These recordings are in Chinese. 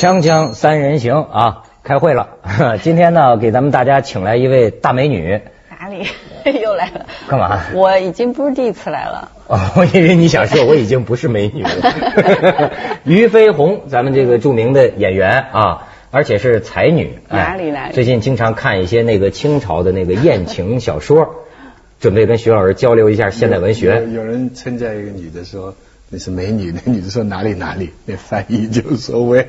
锵锵三人行啊，开会了。今天呢，给咱们大家请来一位大美女。哪里 又来了？干嘛？我已经不是第一次来了。哦，我以为你想说我已经不是美女了。俞飞鸿，咱们这个著名的演员啊，而且是才女。哪里来？最近经常看一些那个清朝的那个艳情小说，准备跟徐老师交流一下现代文学。有人称赞一个女的说。那是美女，那女的说哪里哪里，那翻译就说喂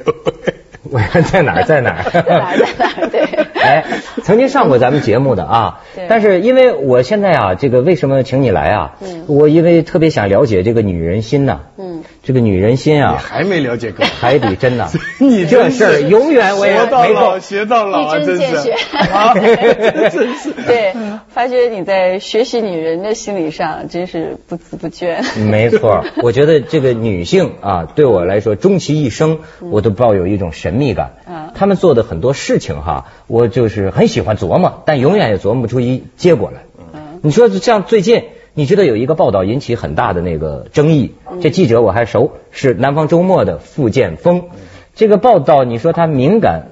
我在哪儿在哪儿 在哪儿在哪儿对。哎，曾经上过咱们节目的啊，但是因为我现在啊，这个为什么请你来啊？嗯，我因为特别想了解这个女人心呐。嗯，这个女人心啊，还没了解够，海底针呐。你这事儿永远我也学到老学到老 啊，真是。真是。对，发觉你在学习女人的心理上真是不孜不倦。没错，我觉得。这个女性啊，对我来说，终其一生，我都抱有一种神秘感。嗯，他们做的很多事情哈，我就是很喜欢琢磨，但永远也琢磨不出一结果来。嗯，你说像最近，你知道有一个报道引起很大的那个争议，这记者我还熟，是南方周末的付建峰。这个报道你说他敏感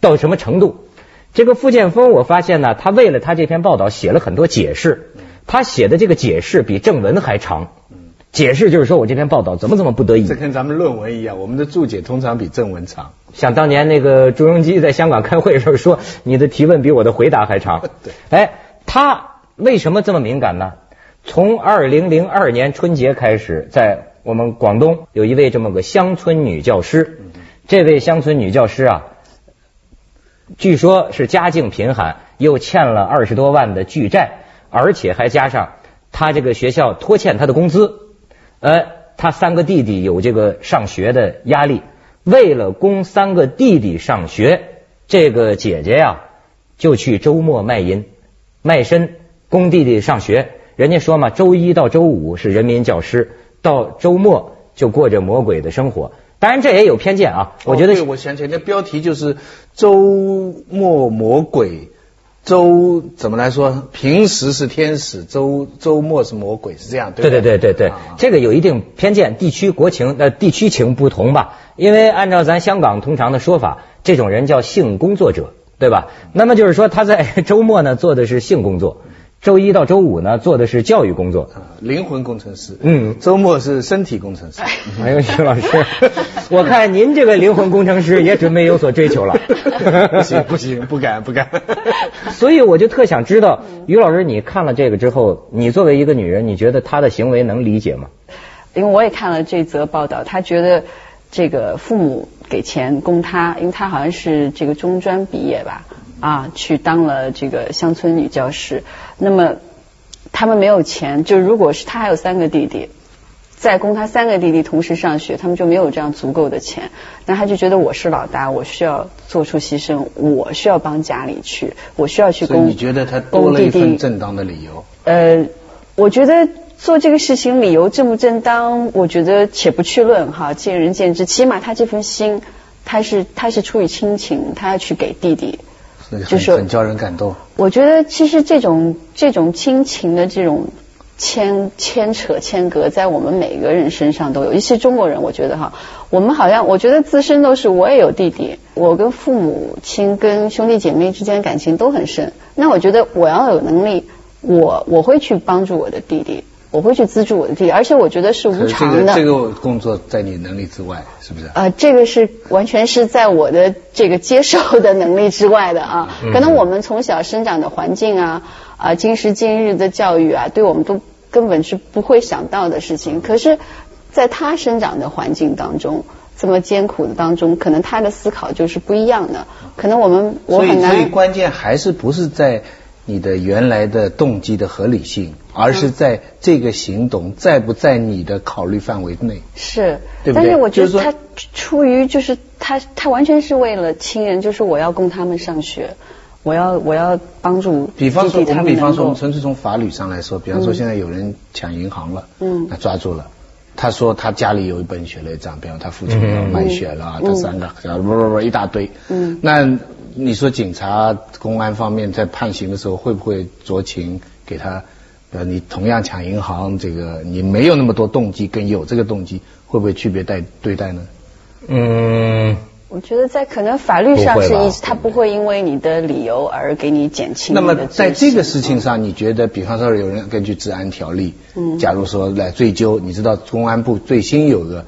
到什么程度？这个付建峰，我发现呢，他为了他这篇报道写了很多解释，他写的这个解释比正文还长。解释就是说我这篇报道怎么怎么不得已，这跟咱们论文一样，我们的注解通常比正文长。想当年那个朱镕基在香港开会的时候说，你的提问比我的回答还长。对，哎，他为什么这么敏感呢？从二零零二年春节开始，在我们广东有一位这么个乡村女教师，这位乡村女教师啊，据说是家境贫寒，又欠了二十多万的巨债，而且还加上她这个学校拖欠她的工资。呃，她三个弟弟有这个上学的压力，为了供三个弟弟上学，这个姐姐呀就去周末卖淫、卖身供弟弟上学。人家说嘛，周一到周五是人民教师，到周末就过着魔鬼的生活。当然这也有偏见啊，我觉得。我想起来，那标题就是周末魔鬼。周怎么来说？平时是天使，周周末是魔鬼，是这样对对对对对，这个有一定偏见，地区国情呃地区情不同吧。因为按照咱香港通常的说法，这种人叫性工作者，对吧？那么就是说他在 周末呢做的是性工作。周一到周五呢，做的是教育工作，灵魂工程师。嗯，周末是身体工程师。哎呦，徐老师，我看您这个灵魂工程师也准备有所追求了。不行不行，不敢不敢。所以我就特想知道，于老师，你看了这个之后，你作为一个女人，你觉得她的行为能理解吗？因为我也看了这则报道，她觉得这个父母给钱供她，因为她好像是这个中专毕业吧。啊，去当了这个乡村女教师。那么他们没有钱，就如果是他还有三个弟弟，再供他三个弟弟同时上学，他们就没有这样足够的钱。那他就觉得我是老大，我需要做出牺牲，我需要帮家里去，我需要去供。你觉得他多了一份正当的理由？呃，我觉得做这个事情理由正不正当，我觉得且不去论哈，见仁见智。起码他这份心，他是他是出于亲情，他要去给弟弟。就是很叫人感动。我觉得其实这种这种亲情的这种牵牵扯牵隔，在我们每个人身上都有。一些中国人，我觉得哈，我们好像我觉得自身都是我也有弟弟，我跟父母亲跟兄弟姐妹之间感情都很深。那我觉得我要有能力，我我会去帮助我的弟弟。我会去资助我的弟弟，而且我觉得是无偿的。这个工作在你能力之外，是不是？呃，这个是完全是在我的这个接受的能力之外的啊。可能我们从小生长的环境啊，啊，今时今日的教育啊，对我们都根本是不会想到的事情。可是，在他生长的环境当中，这么艰苦的当中，可能他的思考就是不一样的。可能我们我很难。所以，所以关键还是不是在。你的原来的动机的合理性，而是在这个行动在不在你的考虑范围内？是，但是我觉得他出于就是他他完全是为了亲人，就是我要供他们上学，我要我要帮助。比方说，我们比方说，纯粹从法律上来说，比方说现在有人抢银行了，嗯，那抓住了，他说他家里有一本血泪账，比方他父亲要卖血了，他三个，不不不一大堆，嗯，那。你说警察、公安方面在判刑的时候会不会酌情给他？呃，你同样抢银行，这个你没有那么多动机，跟有这个动机会不会区别待对待呢？嗯，我觉得在可能法律上是一，他不会因为你的理由而给你减轻那么在这个事情上，你觉得，比方说有人根据治安条例，嗯假如说来追究，你知道公安部最新有个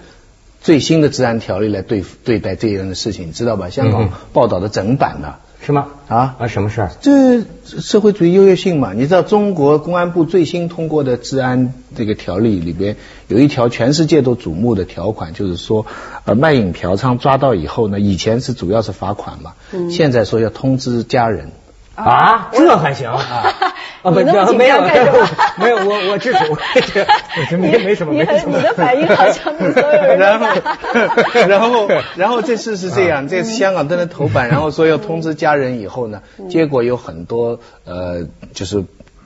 最新的治安条例来对付对待这样的事情，你知道吧？香嗯港报道的整版呢、是吗？啊啊，什么事儿？这社会主义优越性嘛，你知道中国公安部最新通过的治安这个条例里边有一条全世界都瞩目的条款，就是说，呃，卖淫嫖娼抓到以后呢，以前是主要是罚款嘛，嗯现在说要通知家人。啊，这还行啊？啊，不，你那么没有 没有，我我支持，我这这 没没什么，没什么。你的反应好像比所有人然后。然后，然后这次是这样，这次香港登了头版，然后说要通知家人以后呢，结果有很多呃，就是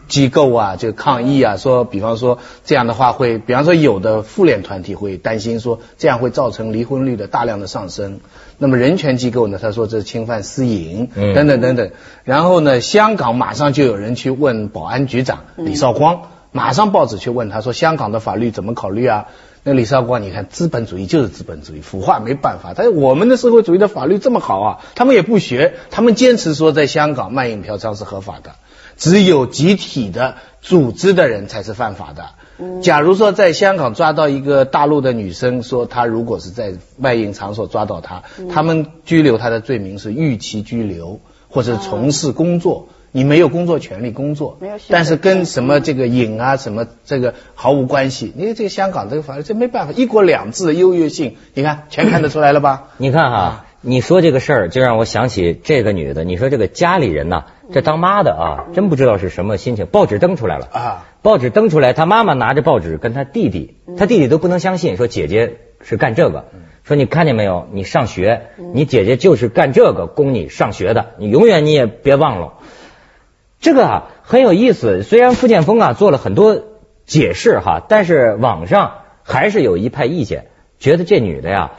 机构啊，就抗议啊，说，比方说这样的话会，比方说有的妇联团体会担心说，这样会造成离婚率的大量的上升。那么人权机构呢，他说这是侵犯私隐，嗯等等等等。然后呢，香港马上就有人去问保安局长李少光，马上报纸去问他说，香港的法律怎么考虑啊？那李少光，你看资本主义就是资本主义，腐化没办法。但是我们的社会主义的法律这么好啊，他们也不学，他们坚持说在香港卖淫嫖娼是合法的，只有集体的组织的人才是犯法的。假如说在香港抓到一个大陆的女生，说她如果是在卖淫场所抓到她，他们拘留她的罪名是逾期拘留，或者从事工作。你没有工作权利工作没有，但是跟什么这个瘾啊什么这个毫无关系。因为这个香港这个法律这没办法，一国两制的优越性，你看全看得出来了吧？你看哈，你说这个事儿，就让我想起这个女的。你说这个家里人呐，这当妈的啊，真不知道是什么心情。报纸登出来了啊，报纸登出来，她妈妈拿着报纸跟她弟弟，她弟弟都不能相信，说姐姐是干这个。说你看见没有？你上学，你姐姐就是干这个供你上学的，你永远你也别忘了。这个啊很有意思，虽然傅建峰啊做了很多解释哈，但是网上还是有一派意见，觉得这女的呀，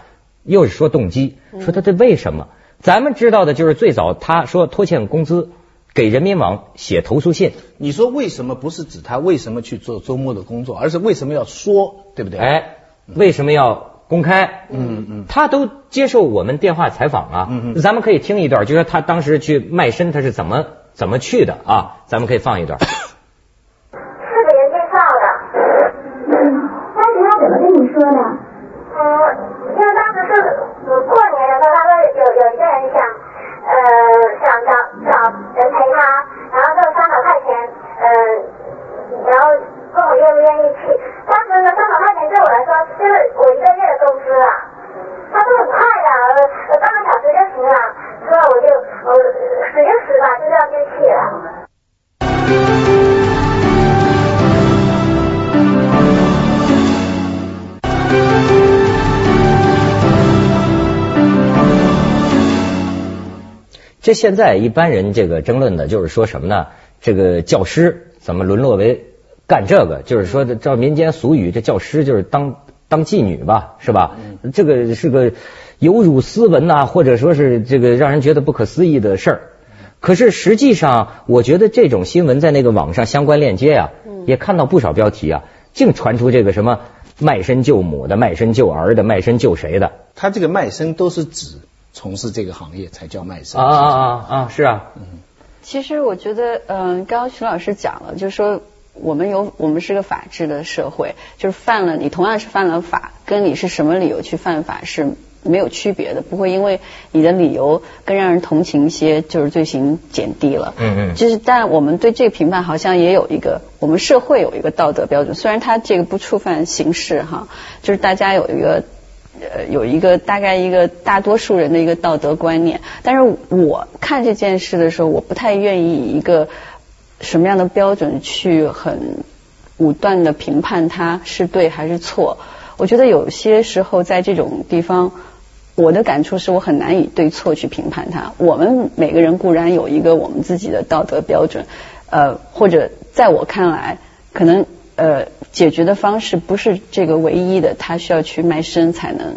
又是说动机，说她这为什么？咱们知道的就是最早她说拖欠工资，给人民网写投诉信，你说为什么不是指她为什么去做周末的工作，而是为什么要说，对不对？哎，为什么要公开？嗯嗯，他都接受我们电话采访啊，嗯嗯咱们可以听一段，就说她当时去卖身，她是怎么怎么去的啊？咱们可以放一段。是给人介绍的。嗯，当时他怎么跟你说的？这现在一般人这个争论的就是说什么呢？这个教师怎么沦落为干这个？就是说的照民间俗语，这教师就是当当妓女吧，是吧？这个是个有辱斯文呐、或者说是这个让人觉得不可思议的事儿。可是实际上，我觉得这种新闻在那个网上相关链接啊，也看到不少标题啊，净传出这个什么卖身救母的、卖身救儿的、卖身救谁的他这个卖身都是指从事这个行业才叫卖身啊啊啊啊啊！是啊，其实我觉得，嗯、刚刚徐老师讲了，就是说我们有我们是个法治的社会，就是犯了你同样是犯了法，跟你是什么理由去犯法是没有区别的，不会因为你的理由更让人同情一些，就是罪行减低了。嗯嗯就是，但我们对这个评判好像也有一个，我们社会有一个道德标准，虽然它这个不触犯刑事哈，就是大家有一个。呃，有一个大概一个大多数人的一个道德观念，但是我看这件事的时候，我不太愿意以一个什么样的标准去很武断的评判它是对还是错。我觉得有些时候在这种地方，我的感触是我很难以对错去评判它。我们每个人固然有一个我们自己的道德标准，呃，或者在我看来，可能呃解决的方式不是这个唯一的，他需要去卖身才能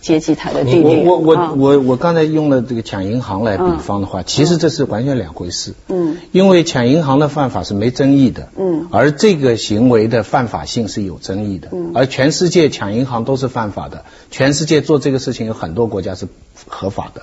接济他的弟我弟。我我啊我我刚才用了这个抢银行来比方的话，其实这是完全两回事。嗯，因为抢银行的犯法是没争议的。嗯而这个行为的犯法性是有争议的。嗯而全世界抢银行都是犯法的，全世界做这个事情有很多国家是合法的。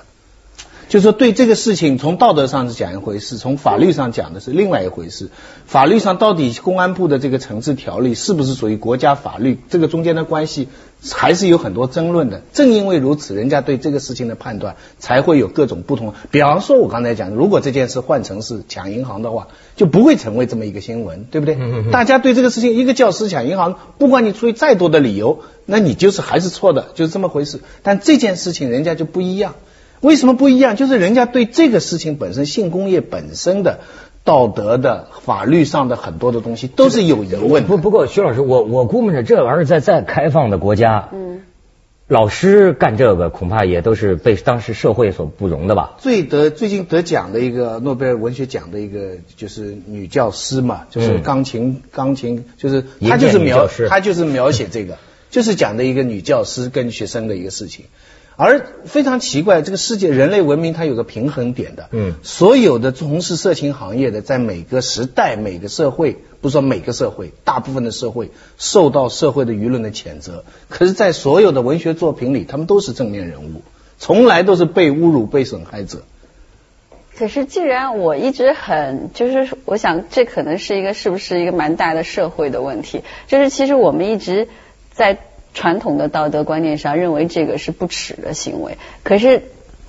就是说，对这个事情，从道德上是讲一回事，从法律上讲的是另外一回事。法律上到底公安部的这个惩治条例是不是属于国家法律，这个中间的关系还是有很多争论的。正因为如此，人家对这个事情的判断才会有各种不同。比方说，我刚才讲，如果这件事换成是抢银行的话，就不会成为这么一个新闻，对不对？大家对这个事情，一个教师抢银行，不管你出于再多的理由，那你就是还是错的，就是这么回事。但这件事情人家就不一样。为什么不一样？就是人家对这个事情本身，性工业本身的道德的、法律上的很多的东西都是有疑问。不不过，徐老师，我我估摸着这玩意儿在再开放的国家，嗯，老师干这个恐怕也都是被当时社会所不容的吧？最得最近得奖的一个诺贝尔文学奖的一个就是女教师嘛，就是嗯钢琴、钢琴，就是她就是描她就是描写这个，就是讲的一个女教师跟学生的一个事情。而非常奇怪，这个世界人类文明它有个平衡点的，嗯所有的从事色情行业的，在每个时代、每个社会，不是说每个社会，大部分的社会受到社会的舆论的谴责。可是，在所有的文学作品里，他们都是正面人物，从来都是被侮辱、被损害者。可是，既然我一直很，就是我想，这可能是一个是不是一个蛮大的社会的问题？就是其实我们一直在传统的道德观念上认为这个是不耻的行为，可是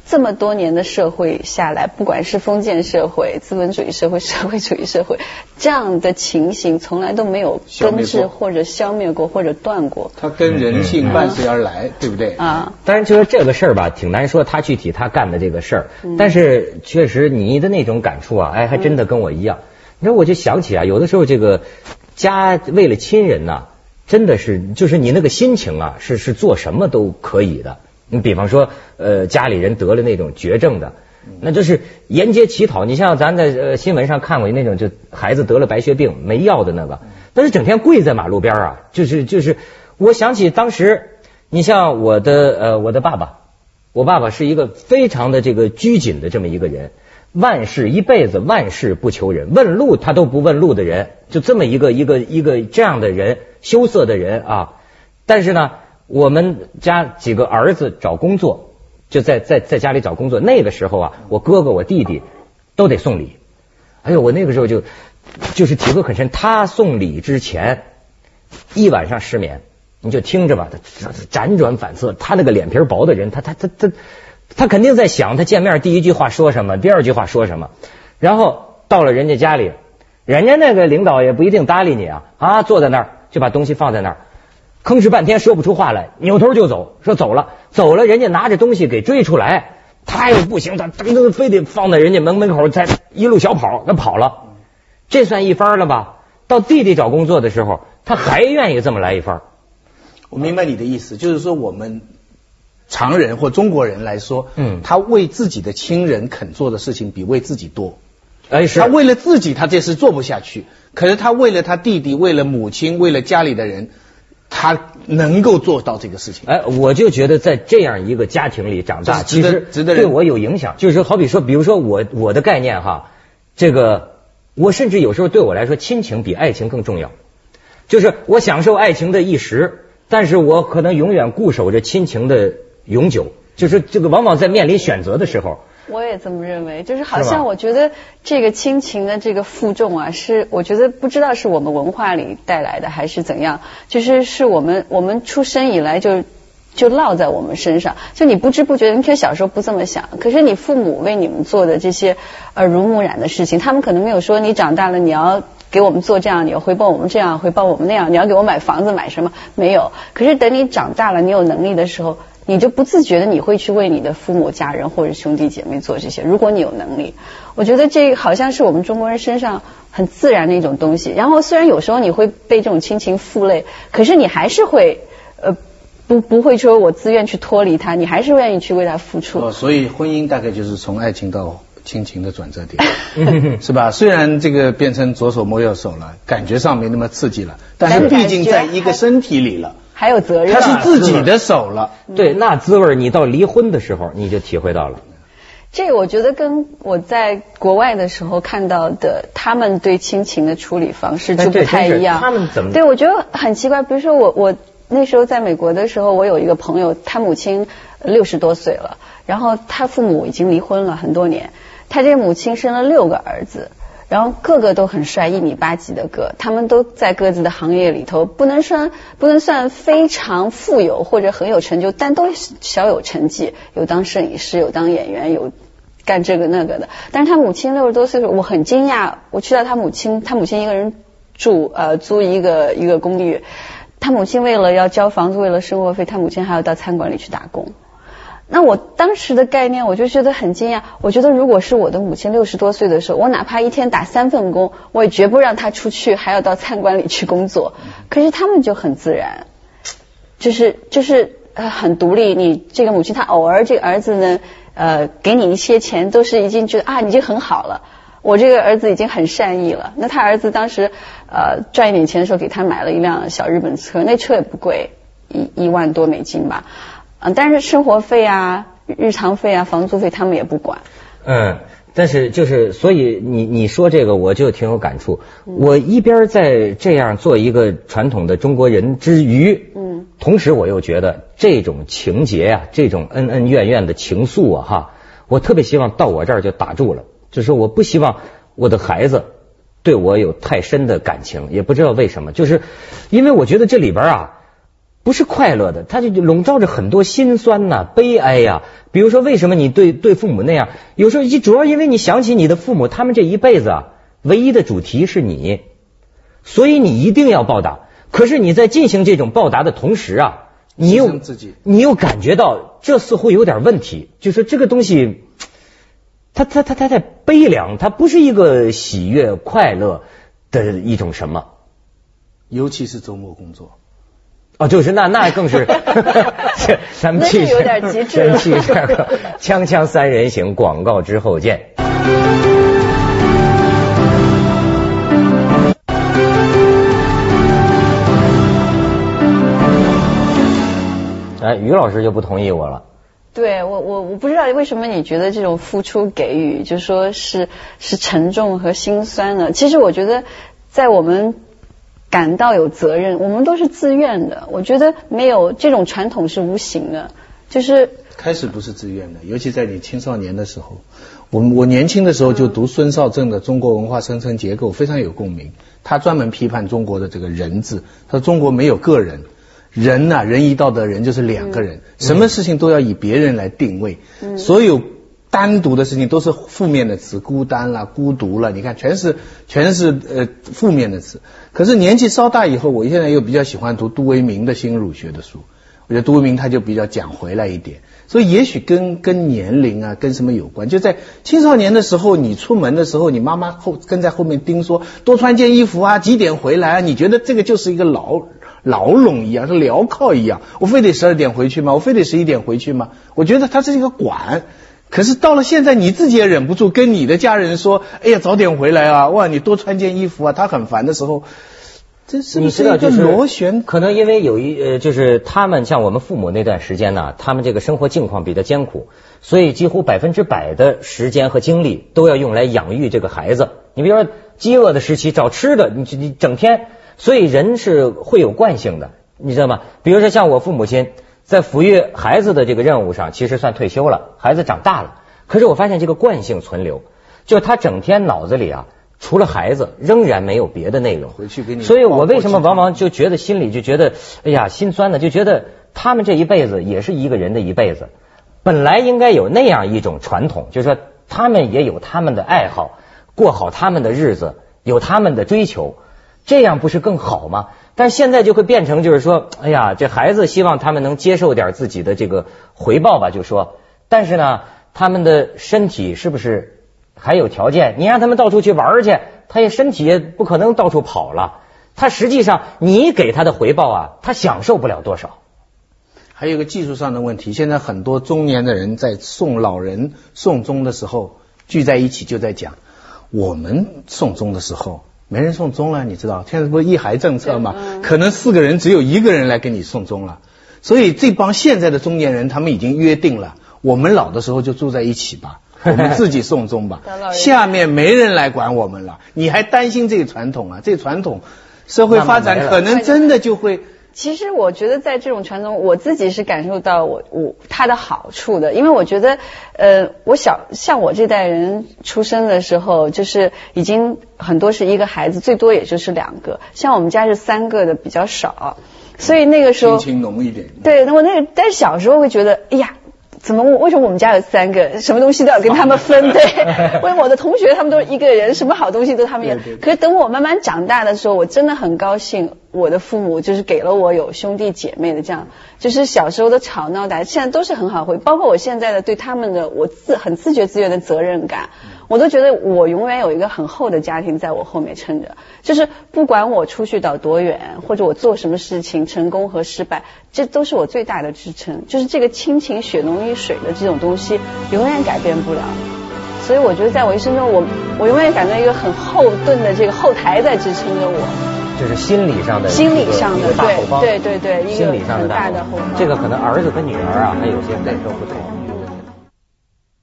这么多年的社会下来，不管是封建社会、资本主义社会、社会主义社会，这样的情形从来都没有根治或者消灭过或者断过它跟人性伴随而来，对不对？啊。当然，就是这个事儿吧，挺难说他具体他干的这个事儿，嗯但是确实你的那种感触啊，哎，还真的跟我一样。你知道，我就想起啊，有的时候这个家为了亲人呐、真的是就是你那个心情啊，是是做什么都可以的。你比方说，呃，家里人得了那种绝症的，那就是沿街乞讨。你像咱在呃新闻上看过那种，就孩子得了白血病没药的那个，但是整天跪在马路边啊，就是就是，我想起当时，你像我的呃我的爸爸，我爸爸是一个非常的这个拘谨的这么一个人，万事一辈子万事不求人，问路他都不问路的人，就这么一个一个一个这样的人，羞涩的人啊。但是呢，我们家几个儿子找工作，就在在在家里找工作，那个时候啊，我哥哥我弟弟都得送礼。哎呦，我那个时候就就是体会很深，他送礼之前一晚上失眠。你就听着吧，他辗转反侧，他那个脸皮薄的人，他他他他他肯定在想，他见面第一句话说什么，第二句话说什么，然后到了人家家里，人家那个领导也不一定搭理你啊啊，坐在那儿就把东西放在那儿，吭哧半天说不出话来，扭头就走，说走了走了，人家拿着东西给追出来，他又不行，他噔噔非得放在人家门门口，再一路小跑，他跑了，这算一番了吧？到弟弟找工作的时候，他还愿意这么来一番。我明白你的意思，就是说我们常人或中国人来说，嗯他为自己的亲人肯做的事情比为自己多。哎，是他为了自己，他这事做不下去，可是他为了他弟弟，为了母亲，为了家里的人，他能够做到这个事情。哎，我就觉得在这样一个家庭里长大，值得其实值得对我有影响。就是好比说，比如说我我的概念哈，这个我甚至有时候对我来说，亲情比爱情更重要。就是我享受爱情的一时，但是我可能永远固守着亲情的永久。就是这个，往往在面临选择的时候，我也这么认为，就是好像我觉得这个亲情的这个负重啊，是我觉得不知道是我们文化里带来的还是怎样，就是是我们我们出生以来就就落在我们身上，就你不知不觉，你可能小时候不这么想，可是你父母为你们做的这些耳濡目染的事情，他们可能没有说你长大了你要。给我们做这样，你要回报我们这样，回报我们那样，你要给我买房子买什么？没有。可是等你长大了，你有能力的时候，你就不自觉的你会去为你的父母、家人或者兄弟姐妹做这些。如果你有能力，我觉得这好像是我们中国人身上很自然的一种东西。然后虽然有时候你会被这种亲情负累，可是你还是会呃不不会说我自愿去脱离他，你还是愿意去为他付出。哦，所以婚姻大概就是从爱情到亲情的转折点，是吧？虽然这个变成左手摸右手了，感觉上没那么刺激了，但是毕竟在一个身体里了。还有责任。他是自己的手了。对，那滋味儿你到离婚的时候你就体会到了。这个我觉得跟我在国外的时候看到的他们对亲情的处理方式就不太一样。他们怎么？对，我觉得很奇怪。比如说我我那时候在美国的时候，我有一个朋友，他母亲六十多岁了，然后他父母已经离婚了很多年，他这个母亲生了六个儿子。然后个个都很帅，一米八几的个，他们都在各自的行业里头，不能算不能算非常富有或者很有成就，但都小有成绩，有当摄影师，有当演员，有干这个那个的。但是他母亲六十多岁，我很惊讶，我去到他母亲，他母亲一个人住呃租一个一个公寓，他母亲为了要交房租，为了生活费，他母亲还要到餐馆里去打工。那我当时的概念，我就觉得很惊讶。我觉得如果是我的母亲六十多岁的时候，我哪怕一天打三份工，我也绝不让她出去，还要到餐馆里去工作。可是他们就很自然，就是就是呃很独立。你这个母亲，她偶尔这个儿子呢，呃，给你一些钱，都是已经觉得啊，你已经很好了。我这个儿子已经很善意了。那他儿子当时呃赚一点钱的时候，给他买了一辆小日本车，那车也不贵，一一万多美金吧。嗯，但是生活费啊、日常费啊、房租费他们也不管。嗯，但是就是所以你你说这个我就挺有感触。我一边在这样做一个传统的中国人之余，嗯，同时我又觉得这种情节啊，这种恩恩怨怨的情愫啊，哈，我特别希望到我这儿就打住了。就是我不希望我的孩子对我有太深的感情，也不知道为什么，就是因为我觉得这里边啊。不是快乐的，他就笼罩着很多心酸呐、悲哀呀。比如说，为什么你对对父母那样？有时候主要因为你想起你的父母，他们这一辈子啊，唯一的主题是你，所以你一定要报答。可是你在进行这种报答的同时啊，你又你又感觉到这似乎有点问题，就是这个东西，它它它它太悲凉，它不是一个喜悦快乐的一种什么，尤其是周末工作。哦，就是那那更是 咱们去有点极致了。去这个锵锵三人行广告之后见。哎，于老师就不同意我了。对我我我不知道为什么你觉得这种付出给予就说是是沉重和心酸的。其实我觉得在我们。感到有责任，我们都是自愿的。我觉得没有这种传统是无形的，就是开始不是自愿的，尤其在你青少年的时候。我我年轻的时候就读孙少正的《中国文化生成结构》，非常有共鸣。他专门批判中国的这个人字，他说中国没有个人，人呐，仁义道德人就是两个人，什么事情都要以别人来定位，所有。单独的事情都是负面的词，孤单了，孤独了，你看全是全是呃负面的词。可是年纪稍大以后，我现在又比较喜欢读杜维明的新儒学的书，我觉得杜维明他就比较讲回来一点。所以也许跟跟年龄啊，跟什么有关？就在青少年的时候，你出门的时候，你妈妈后跟在后面盯说多穿件衣服啊，几点回来啊？你觉得这个就是一个牢牢笼一样，是镣铐一样。我非得十二点回去吗？我非得十一点回去吗？我觉得它是一个管。可是到了现在，你自己也忍不住跟你的家人说：“哎呀，早点回来啊！哇，你多穿件衣服啊！”他很烦的时候，这是你知道就是螺旋。可能因为有一呃，就是他们像我们父母那段时间呢，他们这个生活境况比较艰苦，所以几乎百分之百的时间和精力都要用来养育这个孩子。你比如说饥饿的时期找吃的，你你整天，所以人是会有惯性的，你知道吗？比如说像我父母亲。在抚育孩子的这个任务上，其实算退休了。孩子长大了，可是我发现这个惯性存留，就他整天脑子里啊，除了孩子，仍然没有别的内容。回去给你。所以我为什么往往就觉得心里就觉得，哎呀，心酸呢？就觉得他们这一辈子也是一个人的一辈子，本来应该有那样一种传统，就是说他们也有他们的爱好，过好他们的日子，有他们的追求，这样不是更好吗？但现在就会变成，就是说，哎呀，这孩子希望他们能接受点自己的这个回报吧，就说，但是呢，他们的身体是不是还有条件？你让他们到处去玩去，他也身体也不可能到处跑了。他实际上，你给他的回报啊，他享受不了多少。还有个技术上的问题，现在很多中年的人在送老人送终的时候聚在一起，就在讲，我们送终的时候。没人送终了，你知道？现在不是一孩政策吗？可能四个人只有一个人来给你送终了。所以这帮现在的中年人，他们已经约定了，我们老的时候就住在一起吧，我们自己送终吧，下面没人来管我们了。你还担心这个传统啊？这传统社会发展可能真的就会。其实我觉得在这种传统，我自己是感受到我我它的好处的，因为我觉得呃，我小像我这代人出生的时候，就是已经很多是一个孩子，最多也就是两个，像我们家是三个的比较少。所以那个时候，心情浓一点。对，那我那个，但是小时候会觉得，哎呀，怎么为什么我们家有三个，什么东西都要跟他们分？对，为什么我的同学他们都是一个人，什么好东西都他们有。可是等我慢慢长大的时候，我真的很高兴，我的父母就是给了我有兄弟姐妹的这样，就是小时候的吵闹的，现在都是很好回，包括我现在的对他们的我自很自觉自愿的责任感。我都觉得我永远有一个很厚的家庭在我后面撑着，就是不管我出去到多远，或者我做什么事情成功和失败，这都是我最大的支撑。就是这个亲情血浓于水的这种东西，永远改变不了。所以我觉得在我一生中，我我永远感到一个很厚盾的这个后台在支撑着我。就是心理上的心理上的大后方，对对对对，心理上的大的后方。这个可能儿子跟女儿啊，还有些感受不同。